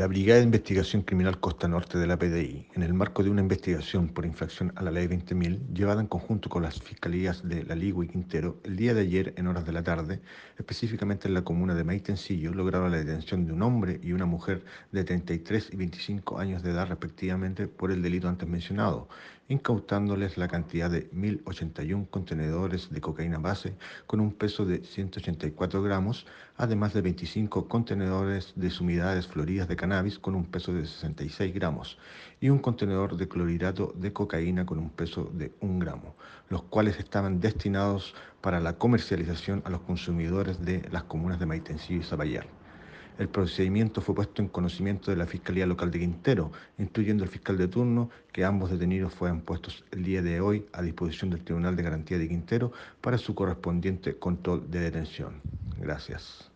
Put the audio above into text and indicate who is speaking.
Speaker 1: La Brigada de Investigación Criminal Costa Norte de la PDI, en el marco de una investigación por infracción a la Ley 20.000, llevada en conjunto con las fiscalías de La Ligua y Quintero, el día de ayer, en horas de la tarde, específicamente en la comuna de Maitencillo, lograron la detención de un hombre y una mujer de 33 y 25 años de edad respectivamente por el delito antes mencionado, incautándoles la cantidad de 1.081 contenedores de cocaína base con un peso de 184 gramos, además de 25 contenedores de sumidades floridas de cannabis con un peso de 66 gramos y un contenedor de clorhidrato de cocaína con un peso de 1 gramo, los cuales estaban destinados para la comercialización a los consumidores de las comunas de Maitencillo y Zapallar. El procedimiento fue puesto en conocimiento de la Fiscalía Local de Quintero, incluyendo el fiscal de turno, que ambos detenidos fueron puestos el día de hoy a disposición del Tribunal de Garantía de Quintero para su correspondiente control de detención. Gracias.